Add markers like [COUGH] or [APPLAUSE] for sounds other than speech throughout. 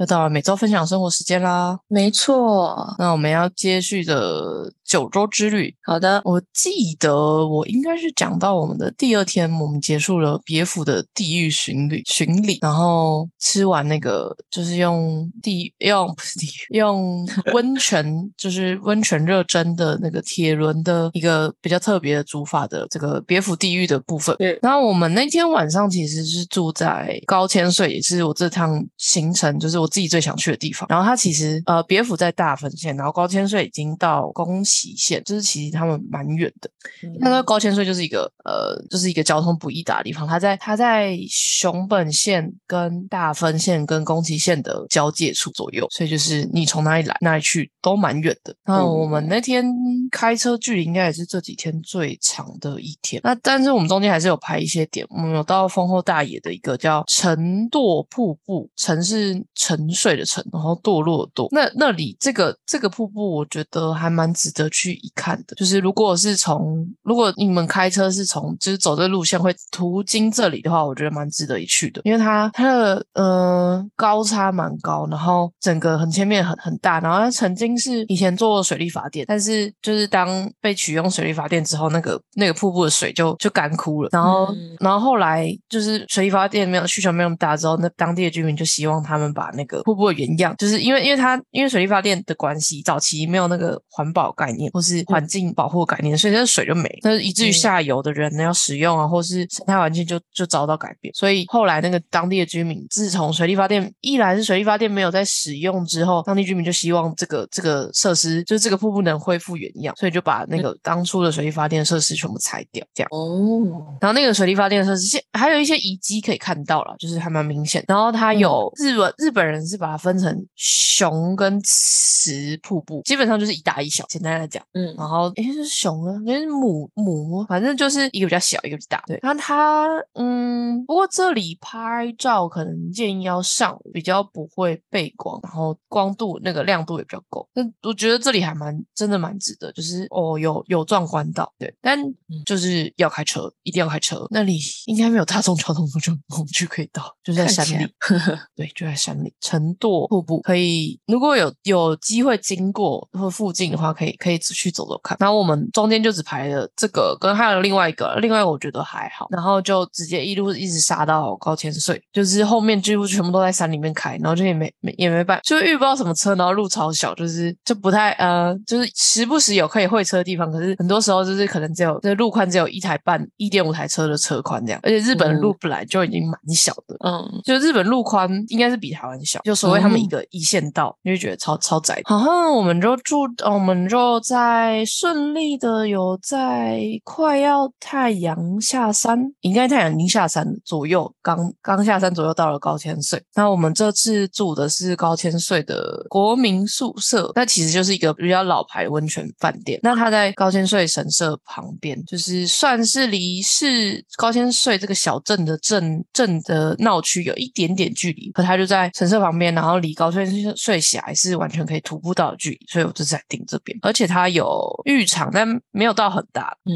又到了每周分享生活时间啦，没错，那我们要接续的九州之旅。好的，我记得我应该是讲到我们的第二天，我们结束了别府的地狱巡旅巡礼，然后吃完那个就是用地用不是地狱用 [LAUGHS] 温泉就是温泉热蒸的那个铁轮的一个比较特别的煮法的这个别府地狱的部分。对然后我们那天晚上其实是住在高千穗，也是我这趟行程就是我自己最想去的地方。然后它其实呃别府在大分县，然后高千穗已经到宫崎县，就是其实他们蛮远的。那个高千穗就是一个呃，就是一个交通不易达的地方。它在它在熊本县跟大分县跟宫崎县的交界处左右，所以就是你从哪里来哪里去都蛮远的。那嗯我们那天开车距离应该也是这几天最长的一天。那但是我们中间还是有拍一些点，我们有到丰后大野的一个叫城垛瀑布，沉是沉睡的沉，然后堕落的堕。那那里这个这个瀑布，我觉得还蛮值得去一看的。就是如果是从如果你们开车是从就是走这路线会途经这里的话，我觉得蛮值得一去的，因为它它的呃高差蛮高，然后整个很前面很很大，然后它曾经是以前做水力发电，但是就是当被取用水力发电之后，那个那个瀑布的水就就干枯了，然后、嗯然后后来就是水力发电没有需求没有那么大之后，那当地的居民就希望他们把那个瀑布的原样，就是因为因为它因为水力发电的关系，早期没有那个环保概念或是环境保护概念，所以那水就没了，那以至于嗯下游的人呢要使用啊，或是生态环境就就遭到改变。所以后来那个当地的居民，自从水力发电一来是水力发电没有在使用之后，当地居民就希望这个这个设施就是这个瀑布能恢复原样，所以就把那个当初的水力发电设施全部拆掉，这样。哦，然后那个水力发电设施现还有一些遗迹可以看到了，就是还蛮明显。然后它有日本日本人是把它分成熊跟雌瀑布，基本上就是一大一小。简单来讲，嗯然后诶是熊啊，跟母母，反正就是一个比较小，一个比较大。对，然后它嗯，不过这里拍照可能建议要上午，比较不会背光，然后光度那个亮度也比较够。那我觉得这里还蛮真的蛮值得，就是哦有有壮观到，对，但就是要开车，一定要开车。那里应该没有大众交通工具工具可以到，就在山里。[LAUGHS] 对，就在山里，沉堕瀑布可以，如果有有机会经过或附近的话，可以可以去走走看。然后我们中间就只排了这个，跟还有另外一个，另外我觉得还好，然后就直接一路一直杀到高千穗，就是后面几乎全部都在山里面开，然后就也没没也没办，就遇不到什么车，然后路超小，就是就不太呃，就是时不时有可以会车的地方，可是很多时候就是可能只有这路宽只有一台半一点五台车的车宽这样，而且日本的路本来就已经蛮小的，嗯，就日本路宽应该是比台湾小，就所谓他们一个一线道，你就觉得超超窄。然后我们就住，呃我们就在顺利的有在快要太阳下山，应该太阳已经下山左右，刚刚下山左右到了高千穗。那我们这次住的是高千穗的国民宿舍，那其实就是一个比较老牌温泉饭店。那它在高千穗神社旁边，就是算是离市高千穗这个小镇的镇镇的闹区有一点点距离，可它就在神社旁边，然后离高千穗峡还是完全可以徒步到的距离，所以我这次来订这边，而且它有浴场，但没有到很大。嗯，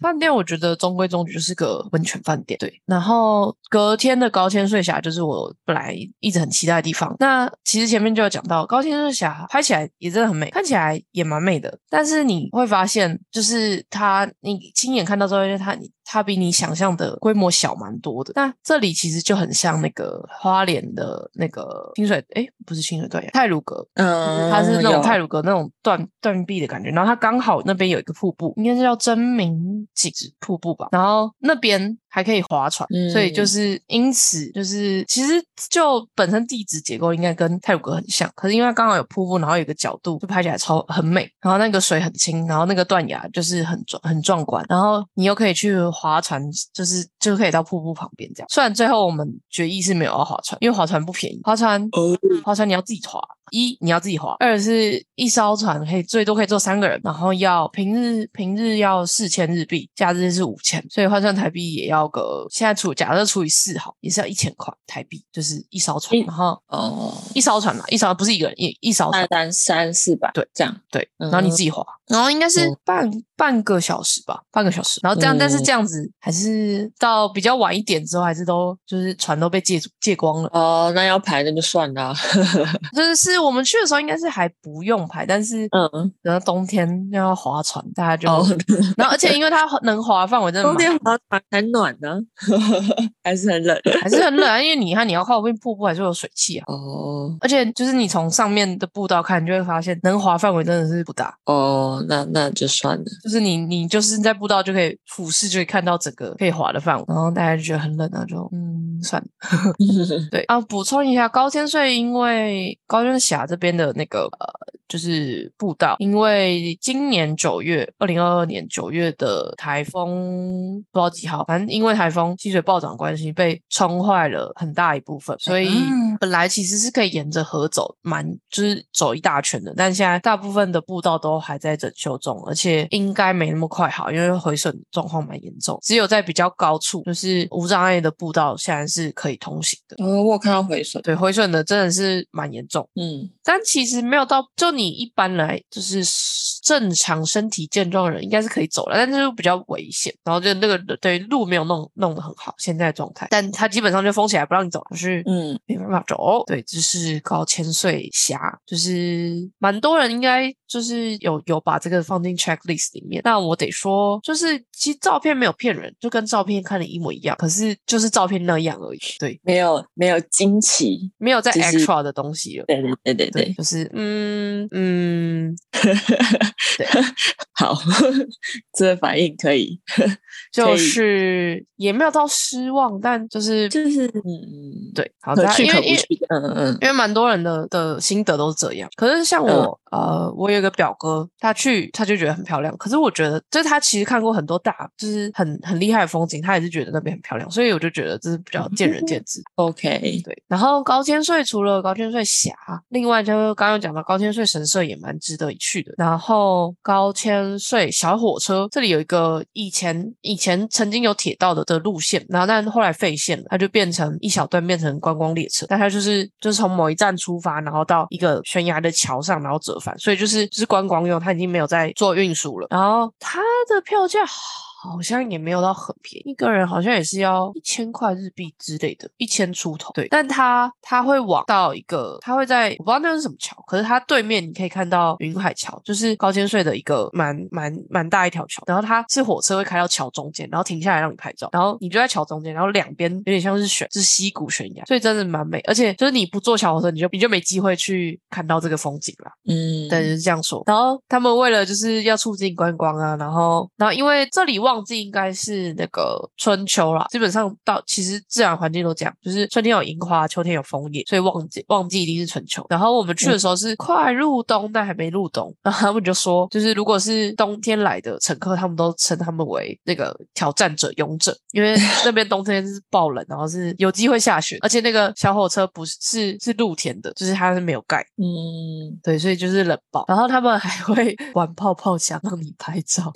饭店我觉得中规中矩，就是个温泉饭店。对，然后隔天的高千穗峡就是我本来一直很期待的地方。那其实前面就有讲到，高千穗峡拍起来也真的很美，看起来也蛮美的。但是你会发现，就是它，你亲眼看到之后，它它比你想象的规模小蛮多的。那这里其实就很像那个花莲的那个清水，诶，不是清水断崖，泰鲁阁。嗯，它是那种泰鲁阁那种断断壁的感觉，然后它刚好那边有一个瀑布，应该是叫真名井瀑布吧，然后那边还可以划船，所以就嗯。是因此就是其实就本身地质结构应该跟泰鲁阁很像，可是因为它刚好有瀑布，然后有一个角度就拍起来超很美，然后那个水很清，然后那个断崖就是很壮很壮观，然后你又可以去划船，就是就可以到瀑布旁边这样。虽然最后我们决议是没有要划船，因为划船不便宜，划船哦，划船你要自己划，一你要自己划，二是一艘船可以最多可以坐三个人，然后要平日平日要四千日币，假日是五千，所以换算台币也要个现在除假设除以四好，也是要一千块台币，就是一艘船，然后哦，一艘船嘛，一艘不是一个人，一一艘船三。三三四百，对，这样，对，然后你自己划，然后应该是哦半、半个小时吧，半个小时。然后这样，但是嗯这样子还是到比较晚一点之后，还是都就是船都被借借光了。哦，那要排那就算了，[LAUGHS] 就是是我们去的时候应该是还不用排，但是嗯，然后冬天要划船，大家就、哦，[LAUGHS] 然后而且因为它能划范围真的冬天划船很暖呢，[LAUGHS] 还是很冷，还是很冷啊，因为你看你要靠边瀑布还是有水汽啊。哦而且就是你从上面的步道看，你就会发现能划范围真的是不大。哦，那那就算了，就是你你就是在步道就可以俯视，就可以看到整个可以滑的范围，然后大家就觉得很冷啊，就嗯算了。[LAUGHS] 对啊，补充一下，高千穗因为高千峡这边的那个呃，就是步道，因为今年九月，二零二二年九月的台风不知道几号，反正因为台风溪水暴涨关系，被冲坏了很大一部分，所以嗯本来其实是可以沿着河走，蛮就是走一大圈的，但现在大部分的步道都还在整修中，而且应该没那么快好，因为毁损状况蛮严重，只有在比较高处，就是无障碍的步道，现在是可以通行的。哦，我有看到回损，对，毁损的真的是蛮严重，嗯，但其实没有到，就你一般来就是正常身体健壮的人应该是可以走了，但是就比较危险。然后就那个对路没有弄弄得很好，现在状态，但他基本上就封起来不让你走，就是嗯没办法走。对，这是高千岁峡，就是蛮多人应该就是有有把这个放进 checklist 里面。那我得说，就是其实照片没有骗人，就跟照片看的一模一样，可是就是照片那样而已。对，没有没有惊奇，没有在 extra 的东西了。对对对对对，对，就是嗯嗯，[LAUGHS] 对 [LAUGHS] 好，这个反应可以，就是也没有到失望，但就是就是嗯嗯，对，好可的，去可不因为嗯嗯嗯，因为蛮多人的的心得都是这样。可是像我，呃，我有一个表哥，他去他就觉得很漂亮。可是我觉得，就是他其实看过很多大，就是很很厉害的风景，他也是觉得那边很漂亮。所以我就觉得这是比较见仁见智。[LAUGHS] OK，对，然后高千穗除了高千穗峡，另外就是刚刚讲到高千穗神社也蛮值得一去的。然后哦高千穗小火车这里有一个以前以前曾经有铁道的的路线，然后但后来废线了，它就变成一小段变成观光列车，但它就是就是从某一站出发，然后到一个悬崖的桥上，然后折返，所以就是就是观光用，它已经没有在做运输了。然后它的票价好像也没有到很便宜，一个人好像也是要一千块日币之类的，一千出头。对，但他他会往到一个，他会在我不知道那是什么桥，可是它对面你可以看到云海桥，就是高千穗的一个蛮蛮蛮大一条桥。然后它是火车会开到桥中间，然后停下来让你拍照，然后你就在桥中间，然后两边有点像是悬，是溪谷悬崖，所以真的蛮美。而且就是你不坐小火车，你就你就没机会去看到这个风景了。嗯，对，就是这样说。然后他们为了就是要促进观光啊，然后然后因为这里旺季应该是那个春秋啦，基本上到其实自然环境都这样，就是春天有樱花，秋天有枫叶，所以旺季旺季一定是春秋。然后我们去的时候是快入冬，但还没入冬，然后他们就说，就是如果是冬天来的乘客，他们都称他们为那个挑战者、勇者，因为 [LAUGHS] 那边冬天是爆冷，然后是有机会下雪，而且那个小火车不是是是露天的，就是它是没有盖。嗯，对，所以就是冷爆，然后他们还会 [LAUGHS] 玩泡泡枪让你拍照，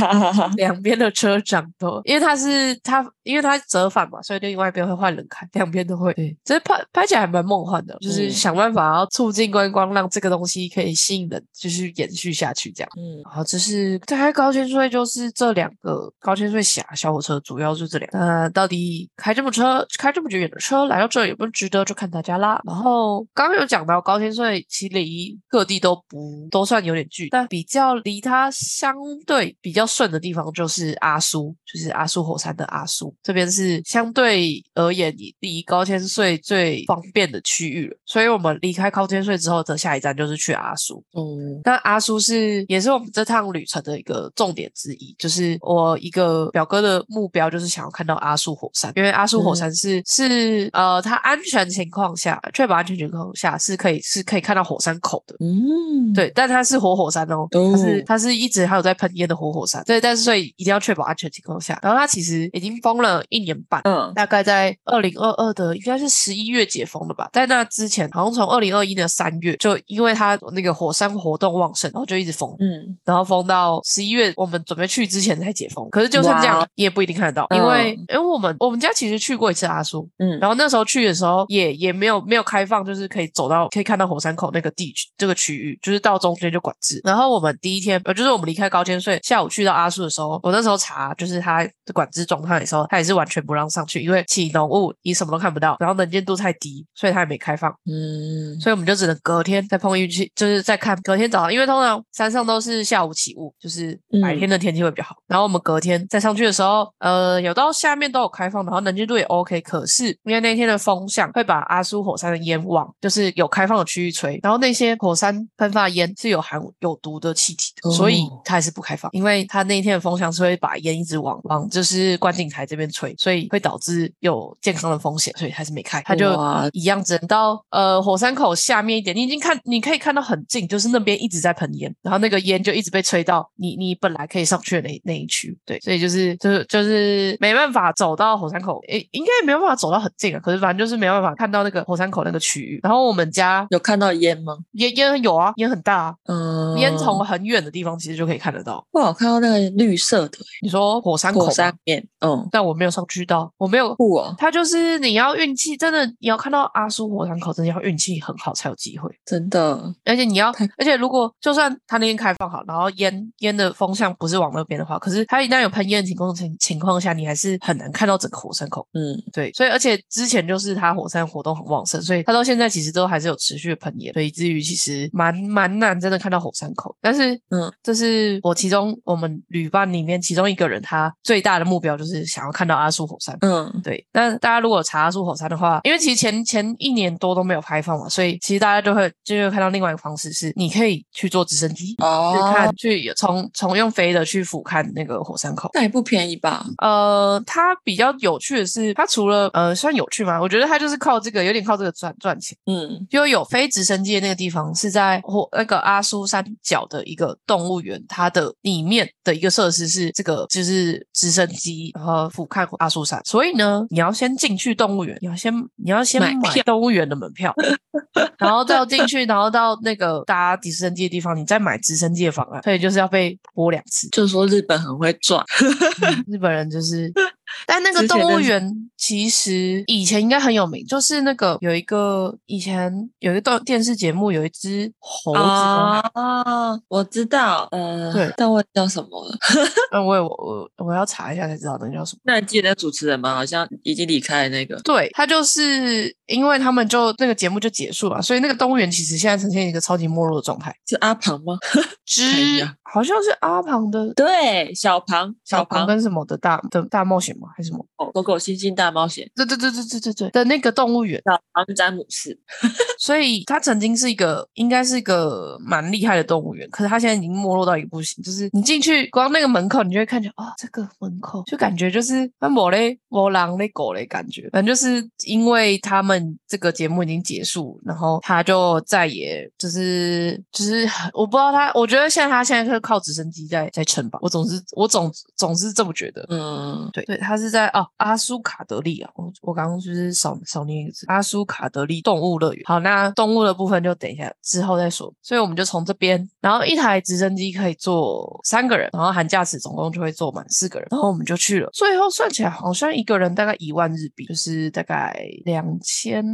[LAUGHS] 两边的车长都，因为他是他，因为他折返嘛，所以另外一边会换人开，两边都会。对，这拍拍起来还蛮梦幻的，就是嗯想办法要促进观光，让这个东西可以吸引人，就是延续下去这样。嗯然后这是大概高千穗，就是这两个高千穗峡小火车，主要就这两个。那到底开这么车，开这么久远的车来到这里有没有值得，就看大家啦。然后刚刚有讲到高千穗，其实离各地都不都算有点距，但比较离它相对比较顺的地方就是阿苏，就是阿苏火山的阿苏这边是相对而言离高千穗最方便的区域了。所以我们离开高千穗之后的下一站就是去阿苏。嗯那阿苏是也是我们这趟旅程的一个重点之一，就是我一个表哥的目标就是想要看到阿苏火山，因为阿苏火山是、是呃，它安全情况下，确保安全情况下是可以是可以看到火山口的。嗯，对，但它是活火山哦，它是哦它是一直还有在喷烟的活火山。对，但是所以一定要确保安全情况下，然后它其实已经封了一年半，嗯大概在二零二二的应该是十一月解封的吧，在那之前好像从二零二一的三月就因为它那个火山活动旺盛，然后就一直封。嗯，然后封到十一月，我们准备去之前才解封。可是就算这样，你也不一定看得到，因为、嗯因为我们我们家其实去过一次阿苏，嗯然后那时候去的时候也也没有没有开放，就是可以走到可以看到火山口那个地区这个区域，就是到中间就管制。然后我们第一天呃，就是我们离开高千穗，下午去到阿苏的时候，我那时候查就是它的管制状态的时候，它也是完全不让上去，因为起浓雾你什么都看不到，然后能见度太低，所以它也没开放。嗯，所以我们就只能隔天再碰运气，就是再看隔天早上，因为通常山上都是下午起雾，就是白天的天气会比较好。然后我们隔天再上去的时候，呃，有到下面都有开放，然后能见度也 OK。可是因为那天的风向会把阿苏火山的烟往就是有开放的区域吹，然后那些火山喷发烟是有含有毒的气体的，哦所以它还是不开放，因为它那一天的风向是会把烟一直往往就是观景台这边吹，所以会导致有健康的风险，所以还是没开。它就哇一样，只能到呃火山口下面一点，你已经看你可以看到很近，就是那边一直在喷烟，然后那个烟就一直被吹到你你本来可以上去的那那一区，对，所以就是就是就是没办法走到火山口，诶，应该也没有办法走到很近啊，可是反正就是没办法看到那个火山口那个区域。然后我们家有看到烟吗？烟烟有啊，烟很大啊，嗯，烟从很远的地方其实就可以看得到。哇，我看到那个绿色的你说火山口吗火山，面，嗯，但我没有上去到，我没有。酷哦，它就是你要运气，真的你要看到阿苏火山口，真的要运气很好才有机会。真的，而且你要，而且如果就算它那天开放好，然后烟烟的风向不是往那边的话，可是它一旦有喷烟的情况情情况下，你还是很难看到整个火山口。嗯，对，所以而且之前就是它火山活动很旺盛，所以它到现在其实都还是有持续的喷烟，所以以至于其实蛮蛮难真的看到火山口。但是，嗯，这是我其中我们旅伴里面其中一个人，他最大的目标就是想要看到阿苏火山。嗯，对，那大家如果查阿苏火山的话，因为其实前前一年多都没有开放嘛，所以其实大家就会就会看到另外一个方式是，你可以去坐直升机哦，去哦看，去从从用飞的去俯瞰那个火山口。那也不便宜吧？呃，它比较有趣的是，它除了呃算有趣吗？我觉得它就是靠这个，有点靠这个赚赚钱。嗯，就有飞直升机的那个地方是在火那个阿苏山脚的一个动物园，它的里面的一个设施是这个就是直升机，然后俯瞰阿苏山。所以呢，你要先进去动物园，你要先你要先买动物园的门票，[LAUGHS] 然后再进去，然后到那个搭直升机的地方，你再买直升机的方案。所以就是要被泼两次。就是说日本很会赚，嗯日本人就是，但那个动物园其实以前应该很有名，就是那个有一个以前有一个电电视节目，有一只猴子吗，啊，我知道，呃，对但我叫什么了？[LAUGHS] 嗯，我有我我要查一下才知道那个叫什么。那你记得那主持人吗？好像已经离开了那个，对，他就是因为他们就那个节目就结束了，所以那个动物园其实现在呈现一个超级没落的状态。是阿庞吗？[LAUGHS] 之呀好像是阿庞的对，小庞，小庞庞跟什么的大的大冒险吗？还是什么？哦狗狗星星大冒险，对对对对对对对的那个动物园。小庞詹姆斯，[LAUGHS] 所以他曾经是一个，应该是一个蛮厉害的动物园，可是他现在已经没落到一个不行。就是你进去，光那个门口，你就会看见啊、这个门口就感觉就是那某嘞某狼嘞狗嘞感觉，反正就是因为他们这个节目已经结束，然后他就再也就是就是我不知道他，我觉得现在他现在是靠直升机在在撑吧，我总是我总总是这么觉得。嗯，对对，他是在哦阿苏卡德利啊，我我刚刚就是少少念一个字，阿苏卡德利动物乐园。好，那动物的部分就等一下之后再说。所以我们就从这边，然后一台直升机可以坐三个人，然后含驾驶总共就会坐满四个人，然后我们就去了。最后算起来好像一个人大概一万日币，就是大概两千，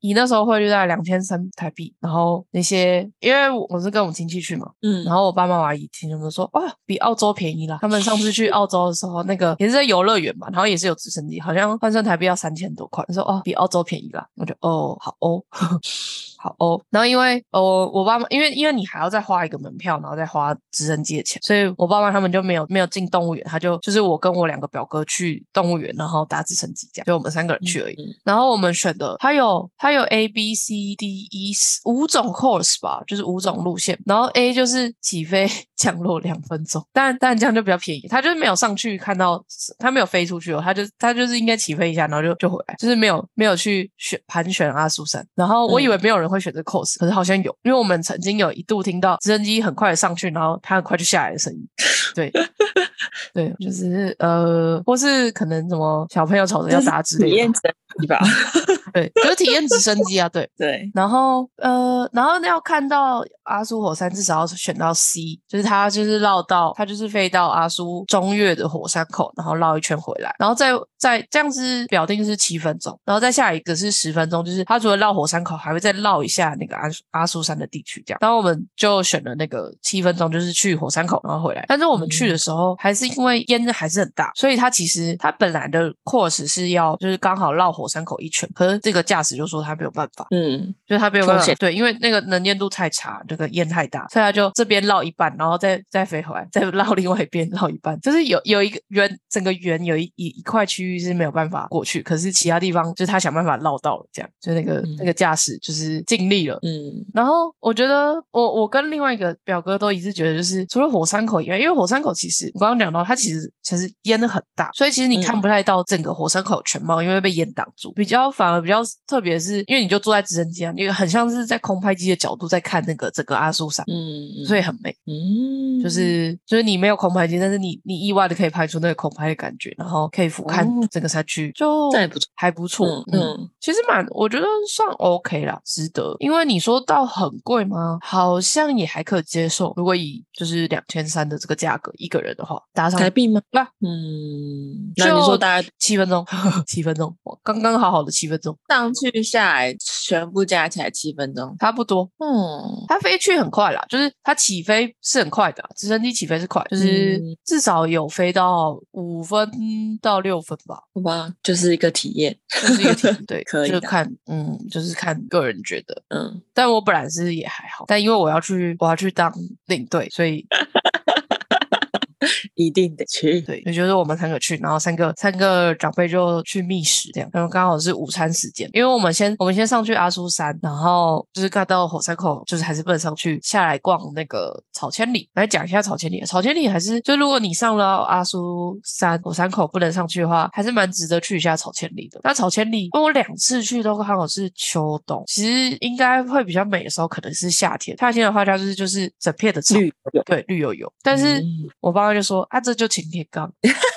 以那时候汇率大概两千三台币。然后那些因为我是跟我们亲戚去嘛，嗯，然后我爸妈我阿姨听他们说，哇，比澳洲便宜啦。他们上次去澳洲的时候，那个也是在游乐园嘛，然后也是有直升机，好像换算台币要三千多块。他说哦，比澳洲便宜啦。我就哦，好哦，[LAUGHS] 好哦。然后因为哦，我爸妈因为因为你还要再花一个门票，然后再花直升机的钱，所以我爸妈他们就没有没有进动物园，他就就是我跟我两个表哥去动物园，然后搭直升机这样，就我们三个人去而已。嗯然后我们选的它有它有 A B C D E 五种 course 吧，就是五种路线。然后 A 就是起飞 [LAUGHS] 降落两分钟，但但这样就比较便宜。他就是没有上去看到，它没有飞出去哦，它就它就是应该起飞一下，然后就就回来，就是没有没有去选盘旋阿苏山。然后我以为没有人会选择 course，、可是好像有，因为我们曾经有一度听到直升机很快的上去，然后它很快就下来的声音。对，[LAUGHS] 对，就是呃，或是可能什么小朋友吵着要打之类的体验，真机吧？[LAUGHS] 对，就是体验直升机啊，对。[LAUGHS] 对，然后呃，然后要看到阿苏火山，至少要选到 C，就是它就是绕到它就是飞到阿苏中越的火山口，然后绕一圈回来，然后再再这样子表定是七分钟，然后再下一个是十分钟，就是它除了绕火山口，还会再绕一下那个阿阿苏山的地区，这样。然后我们就选了那个七分钟，就是去火山口然后回来。但是我们去的时候，还是因为烟还是很大，所以它其实它本来的 course 是要就是刚好绕火山口一圈，可是这个驾驶就说他没有办法。嗯，就是他没有办法对，因为那个能见度太差，这个烟太大，所以他就这边绕一半，然后再再飞回来，再绕另外一边绕一半，就是有有一个圆，整个圆有一一一块区域是没有办法过去，可是其他地方就是他想办法绕到了，这样，就那个、嗯那个驾驶就是尽力了。嗯，然后我觉得我我跟另外一个表哥都一致觉得，就是除了火山口以外，因为火山口其实我刚刚讲到，它其实其实烟很大，所以其实你看嗯不太到整个火山口全貌，因为被烟挡住。比较反而比较特别是，因为你就坐在直升机啊，你很像是在空拍机的角度在看那个整个阿苏山，嗯，所以很美。嗯，就是就是你没有空拍机，但是你你意外的可以拍出那个空拍的感觉，然后可以俯瞰哦整个山区，就这也不错还不错。嗯其实蛮，我觉得算 OK 啦，值得。因为你说到很贵吗？好像也还可接受。如果以就是两千三的这个价格一个人的话，搭上台币吗？对啊嗯，那你说大家七分钟，[LAUGHS] 七分钟，哇刚刚好好的七分钟，上去下来全部加起来七分钟？差不多。嗯，它飞去很快啦，就是它起飞是很快的啊，直升机起飞是快，就是嗯至少有飞到五分到六分吧，好吧，就是一个体验。[LAUGHS] 就是一个体验对，[LAUGHS] 可以就看嗯，就是看个人觉得。嗯，但我本来是也还好，但因为我要去我要去当领队，所以一定得去。对，也就是我们三个去，然后三个三个长辈就去觅食，这样，然后刚好是午餐时间，因为我们先我们先上去阿苏山，然后就是看到火山口，就是还是不能上去，下来逛那个草千里，来讲一下草千里。草千里还是就如果你上了阿苏山火山口不能上去的话，还是蛮值得去一下草千里的。那草千里，因为我两次去都刚好是秋冬，其实应该会比较美的时候可能是夏天，夏天的话它就是就是整片的草，绿油对，绿油油，但是。嗯我爸爸就说啊，这就请天岗，[LAUGHS]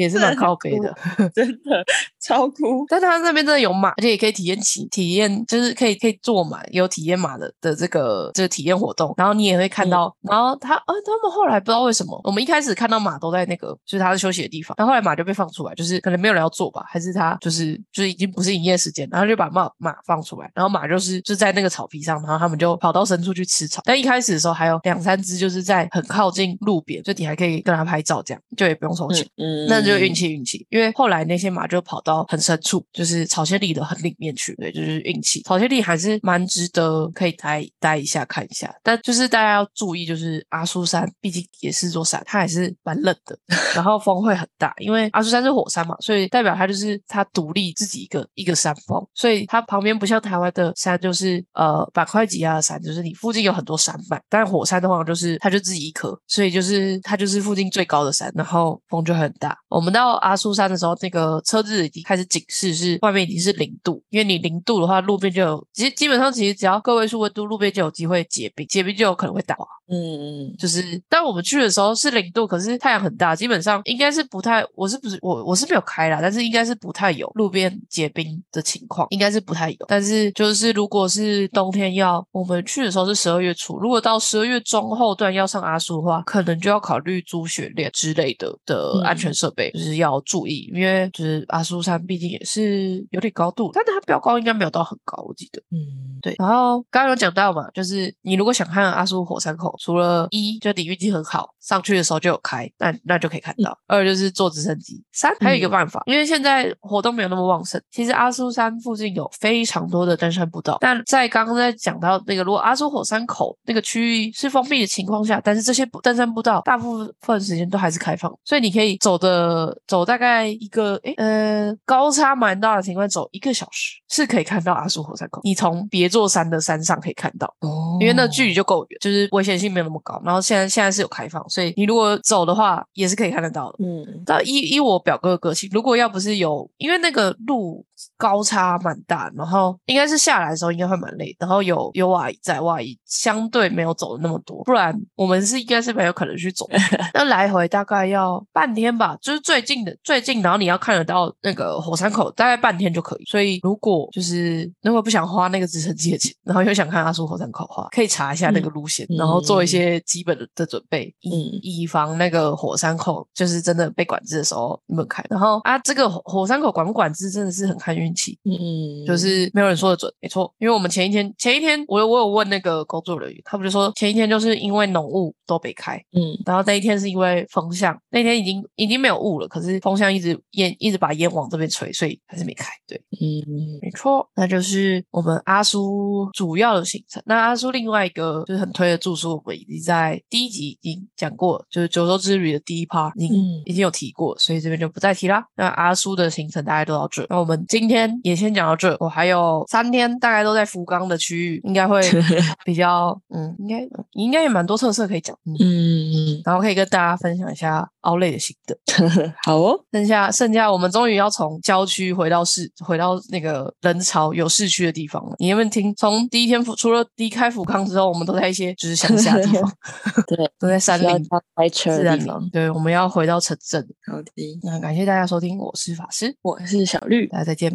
也是蛮靠背的。真的超酷。但他那边真的有马，而且也可以体验骑，体验就是可以可以坐马，有体验马的的这个这个体验活动。然后你也会看到，然后他啊，他们后来不知道为什么，我们一开始看到马都在那个就是他的休息的地方，然后后来马就被放出来，就是可能没有人要坐吧，还是他就是就是已经不是营业时间，然后就把马马放出来，然后马就是就在那个草皮上，然后他们就跑到深处去吃草。但一开始的时候还有两三只就是在很靠近路边，就你还可以跟他拍照，这样就也不用收钱。嗯，那就运气运气，因为后来那些马就跑到很深处，就是草千里的很里面去，对，就是运气。草千里还是蛮值得可以待待一下看一下，但就是大家要注意，就是阿苏山毕竟也是座山，它还是蛮冷的，[LAUGHS] 然后风会很大，因为阿苏山是火山嘛，所以代表它就是它独立自己一个一个山峰，所以它旁边不像台湾的山，就是呃板块挤压的山，就是你附近有很多山脉，但火山的话就是它就自己一颗，所以就是它就是附近最高的山，然后风就会很大。我们到阿苏山的时候，那个车子已经开始警示是外面已经是零度，因为你零度的话，路边就有，其实基本上其实只要个位数温度，路边就有机会结冰，结冰就有可能会打滑。嗯嗯就是，但我们去的时候是零度，可是太阳很大，基本上应该是不太，我是不是我我是没有开啦，但是应该是不太有路边结冰的情况，应该是不太有。但是就是如果是冬天要，我们去的时候是十二月初，如果到十二月中后段要上阿苏的话，可能就要考虑租雪链之类的的安全设备，就是要注意，因为就是阿苏山毕竟也是有点高度，但它标高应该没有到很高，我记得。嗯，对，然后刚刚有讲到嘛，就是你如果想看阿苏火山口，除了一就你运气很好，上去的时候就有开，那那就可以看到；二就是坐直升机；三还有一个办法，因为现在活动没有那么旺盛，其实阿苏山附近有非常多的登山步道。但在刚刚在讲到那个，如果阿苏火山口那个区域是封闭的情况下，但是这些步登山步道大部分时间都还是开放，所以你可以走的走大概一个诶呃高差蛮大的情况，走一个小时是可以看到阿苏火山口。你从别座山的山上可以看到。哦因为那距离就够远，就是危险性没有那么高。然后现在现在是有开放，所以你如果走的话，也是可以看得到的。嗯但依依我表哥的个性，如果要不是有，因为那个路高差蛮大，然后应该是下来的时候应该会蛮累，然后有有瓦姨在，瓦姨相对没有走的那么多，不然我们是应该是没有可能去走。[LAUGHS] 那来回大概要半天吧，就是最近的最近，然后你要看得到那个火山口，大概半天就可以。所以如果就是如果不想花那个直升机的钱，然后又想看阿苏火山口的话，可以查一下那个路线，然后做一些基本的的准备，以以防那个火山口就是真的被管制的时候你们开。然后啊，这个火火山口管不管制真的是很看运气，嗯，就是没有人说的准，没错。因为我们前一天前一天我有我有问那个工作人员，他们就说前一天就是因为浓雾都没开，嗯然后那一天是因为风向，那天已经已经没有雾了，可是风向一直烟一直把烟往这边吹，所以还是没开。对，嗯没错，那就是我们阿叔主要的行程。那阿叔另外一个就是很推的住宿，我们已经在第一集已经讲过，就是九州之旅的第一 part 已经、嗯已经有提过，所以这边就不再提啦。那阿叔的行程大概都到这，那我们今天也先讲到这。我还有三天大概都在福冈的区域，应该会 [LAUGHS] 比较嗯，应该应该也蛮多特色可以讲，嗯，嗯，然后可以跟大家分享一下奥莱的心得。[LAUGHS] 好哦，剩下剩下，我们终于要从郊区回到市，回到那个人潮有市区的地方了。你有没有听？从第一天福除了离开福冈之后，我们都在一些就是乡下的地方，[LAUGHS] 对，都在山林需要他开车的地方。。对，我们要回到城镇。好的，那感谢大家收听，我是法师，我是小绿，大家再见，